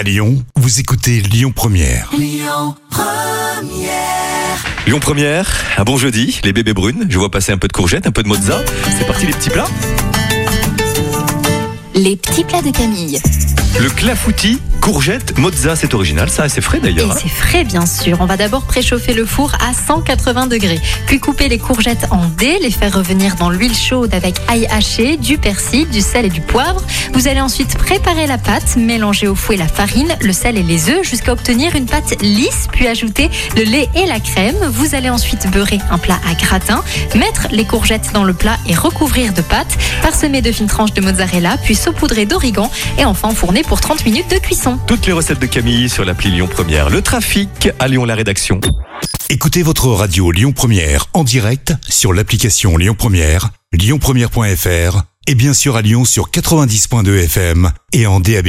À Lyon, vous écoutez Lyon Première. Lyon Première, un bon jeudi, les bébés brunes. Je vois passer un peu de courgettes, un peu de mozza. C'est parti les petits plats. Les petits plats de Camille. Le clafoutis, courgette, mozza, c'est original, ça, c'est frais d'ailleurs. hein. c'est frais bien sûr. On va d'abord préchauffer le four à 180 degrés, puis couper les courgettes en dés, les faire revenir dans l'huile chaude avec ail haché, du persil, du sel et du poivre. Vous allez ensuite préparer la pâte, mélanger au fouet la farine, le sel et les œufs jusqu'à obtenir une pâte lisse, puis ajouter le lait et la crème. Vous allez ensuite beurrer un plat à gratin, mettre les courgettes dans le plat et recouvrir de pâte, parsemer de fines tranches de mozzarella, puis saupoudrer d'origan et enfin enfourner pour 30 minutes de cuisson. Toutes les recettes de Camille sur l'appli Lyon Première. Le trafic à Lyon la rédaction. Écoutez votre radio Lyon Première en direct sur l'application Lyon Première, lyonpremière.fr et bien sûr à Lyon sur 90.2 FM et en DAB+.